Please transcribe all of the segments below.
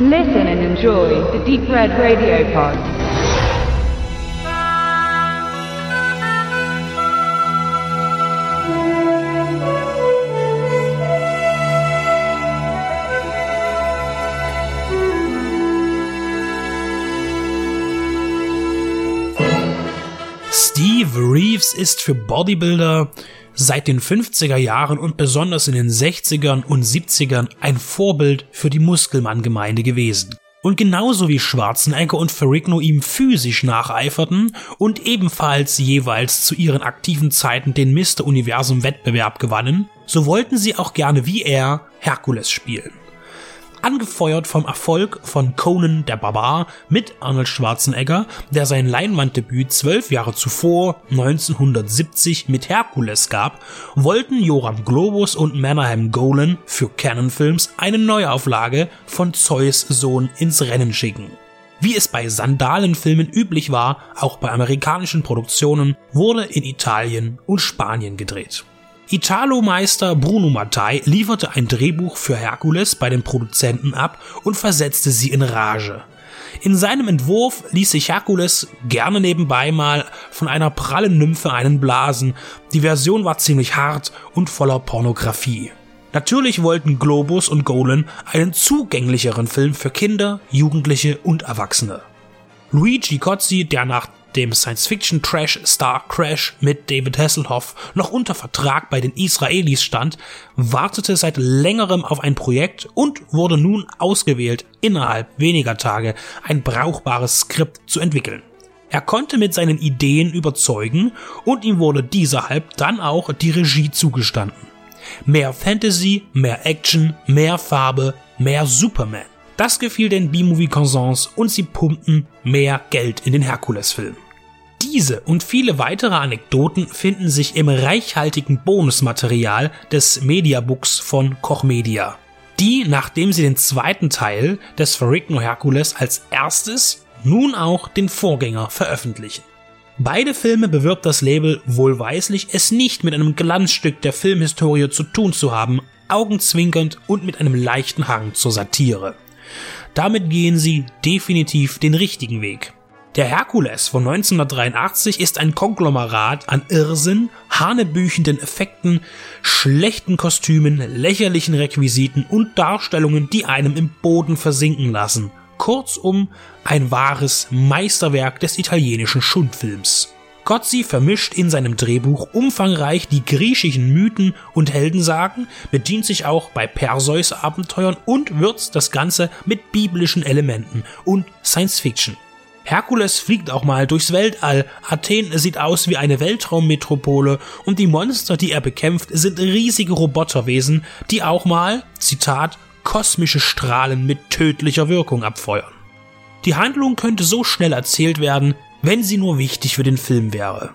Listen and enjoy the Deep Red Radio Pod. Steve Reeves ist für Bodybuilder seit den 50er Jahren und besonders in den 60ern und 70ern ein Vorbild für die Muskelmann-Gemeinde gewesen. Und genauso wie Schwarzenegger und Ferrigno ihm physisch nacheiferten und ebenfalls jeweils zu ihren aktiven Zeiten den Mr. Universum Wettbewerb gewannen, so wollten sie auch gerne wie er Herkules spielen angefeuert vom Erfolg von Conan der Barbar mit Arnold Schwarzenegger, der sein Leinwanddebüt zwölf Jahre zuvor, 1970, mit Herkules gab, wollten Joram Globus und Manahem Golan für Canon Films eine Neuauflage von Zeus Sohn ins Rennen schicken. Wie es bei Sandalenfilmen üblich war, auch bei amerikanischen Produktionen, wurde in Italien und Spanien gedreht. Italo-Meister Bruno Mattei lieferte ein Drehbuch für Herkules bei den Produzenten ab und versetzte sie in Rage. In seinem Entwurf ließ sich Herkules gerne nebenbei mal von einer prallen Nymphe einen blasen. Die Version war ziemlich hart und voller Pornografie. Natürlich wollten Globus und Golan einen zugänglicheren Film für Kinder, Jugendliche und Erwachsene. Luigi Cozzi, der nach dem Science-Fiction-Trash-Star Crash mit David Hasselhoff noch unter Vertrag bei den Israelis stand, wartete seit längerem auf ein Projekt und wurde nun ausgewählt, innerhalb weniger Tage ein brauchbares Skript zu entwickeln. Er konnte mit seinen Ideen überzeugen und ihm wurde dieserhalb dann auch die Regie zugestanden. Mehr Fantasy, mehr Action, mehr Farbe, mehr Superman. Das gefiel den B-Movie-Consens und sie pumpten mehr Geld in den Herkules-Film. Diese und viele weitere Anekdoten finden sich im reichhaltigen Bonusmaterial des Mediabooks von Koch Media, die, nachdem sie den zweiten Teil des Ferrigno Hercules als erstes, nun auch den Vorgänger veröffentlichen. Beide Filme bewirbt das Label wohlweislich, es nicht mit einem Glanzstück der Filmhistorie zu tun zu haben, augenzwinkernd und mit einem leichten Hang zur Satire. Damit gehen sie definitiv den richtigen Weg. Der Herkules von 1983 ist ein Konglomerat an Irrsinn, hanebüchenden Effekten, schlechten Kostümen, lächerlichen Requisiten und Darstellungen, die einem im Boden versinken lassen. Kurzum, ein wahres Meisterwerk des italienischen Schundfilms. Cozzi vermischt in seinem Drehbuch umfangreich die griechischen Mythen und Heldensagen, bedient sich auch bei Perseus-Abenteuern und würzt das Ganze mit biblischen Elementen und Science Fiction. Herkules fliegt auch mal durchs Weltall, Athen sieht aus wie eine Weltraummetropole und die Monster, die er bekämpft, sind riesige Roboterwesen, die auch mal, Zitat, kosmische Strahlen mit tödlicher Wirkung abfeuern. Die Handlung könnte so schnell erzählt werden, wenn sie nur wichtig für den Film wäre.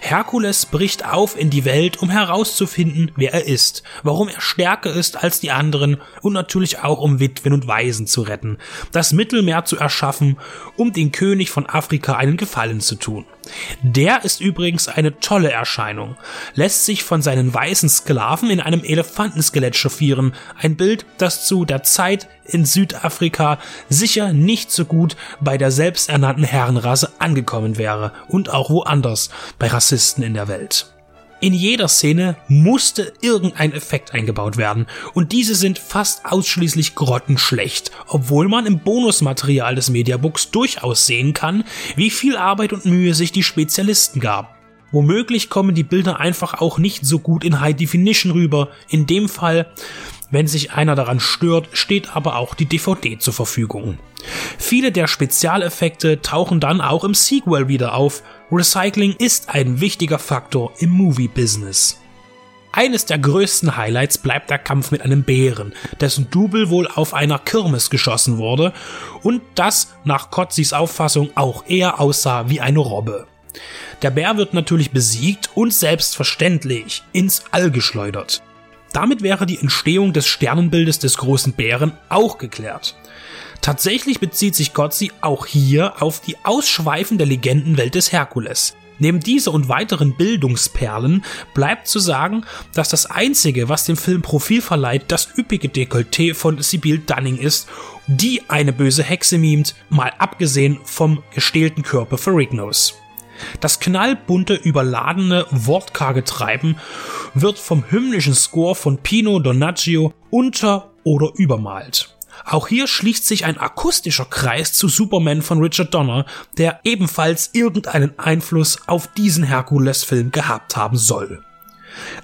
Herkules bricht auf in die Welt, um herauszufinden, wer er ist, warum er stärker ist als die anderen und natürlich auch um Witwen und Waisen zu retten, das Mittelmeer zu erschaffen, um den König von Afrika einen Gefallen zu tun. Der ist übrigens eine tolle Erscheinung, lässt sich von seinen weißen Sklaven in einem Elefantenskelett chauffieren, ein Bild, das zu der Zeit in Südafrika sicher nicht so gut bei der selbsternannten Herrenrasse angekommen wäre. Und auch woanders bei Rassisten in der Welt. In jeder Szene musste irgendein Effekt eingebaut werden und diese sind fast ausschließlich grottenschlecht, obwohl man im Bonusmaterial des Mediabooks durchaus sehen kann, wie viel Arbeit und Mühe sich die Spezialisten gaben. Womöglich kommen die Bilder einfach auch nicht so gut in High Definition rüber. In dem Fall wenn sich einer daran stört, steht aber auch die DVD zur Verfügung. Viele der Spezialeffekte tauchen dann auch im Sequel wieder auf. Recycling ist ein wichtiger Faktor im Movie-Business. Eines der größten Highlights bleibt der Kampf mit einem Bären, dessen Double wohl auf einer Kirmes geschossen wurde und das nach Kotzis Auffassung auch eher aussah wie eine Robbe. Der Bär wird natürlich besiegt und selbstverständlich ins All geschleudert. Damit wäre die Entstehung des Sternenbildes des großen Bären auch geklärt. Tatsächlich bezieht sich Gotzi auch hier auf die ausschweifende Legendenwelt des Herkules. Neben dieser und weiteren Bildungsperlen bleibt zu sagen, dass das einzige, was dem Film Profil verleiht, das üppige Dekolleté von Sibyl Dunning ist, die eine böse Hexe mimt, mal abgesehen vom gestählten Körper Ferrignos. Das knallbunte, überladene, wortkarge Treiben wird vom hymnischen Score von Pino Donaggio unter- oder übermalt. Auch hier schließt sich ein akustischer Kreis zu Superman von Richard Donner, der ebenfalls irgendeinen Einfluss auf diesen Herkules-Film gehabt haben soll.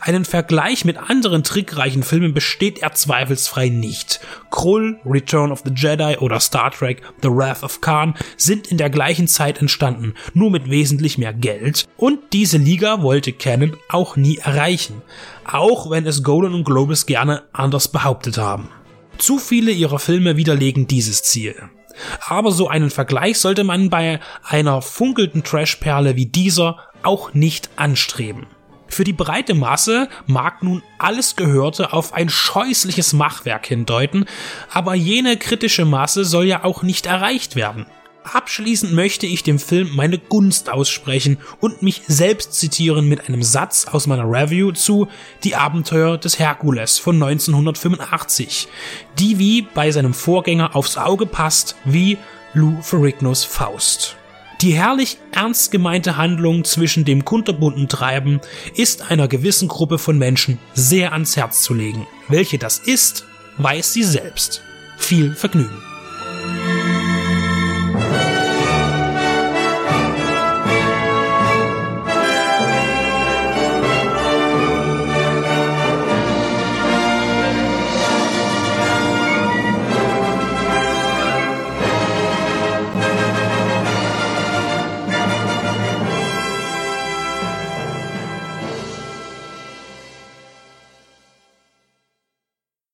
Einen Vergleich mit anderen trickreichen Filmen besteht er zweifelsfrei nicht. Krull, Return of the Jedi oder Star Trek The Wrath of Khan sind in der gleichen Zeit entstanden, nur mit wesentlich mehr Geld. Und diese Liga wollte Canon auch nie erreichen, auch wenn es Golden und Globus gerne anders behauptet haben. Zu viele ihrer Filme widerlegen dieses Ziel. Aber so einen Vergleich sollte man bei einer funkelnden Trashperle wie dieser auch nicht anstreben. Für die breite Masse mag nun alles Gehörte auf ein scheußliches Machwerk hindeuten, aber jene kritische Masse soll ja auch nicht erreicht werden. Abschließend möchte ich dem Film meine Gunst aussprechen und mich selbst zitieren mit einem Satz aus meiner Review zu Die Abenteuer des Herkules von 1985, die wie bei seinem Vorgänger aufs Auge passt wie Lou Ferrignos Faust. Die herrlich ernst gemeinte Handlung zwischen dem kunterbunten Treiben ist einer gewissen Gruppe von Menschen sehr ans Herz zu legen. Welche das ist, weiß sie selbst. Viel Vergnügen.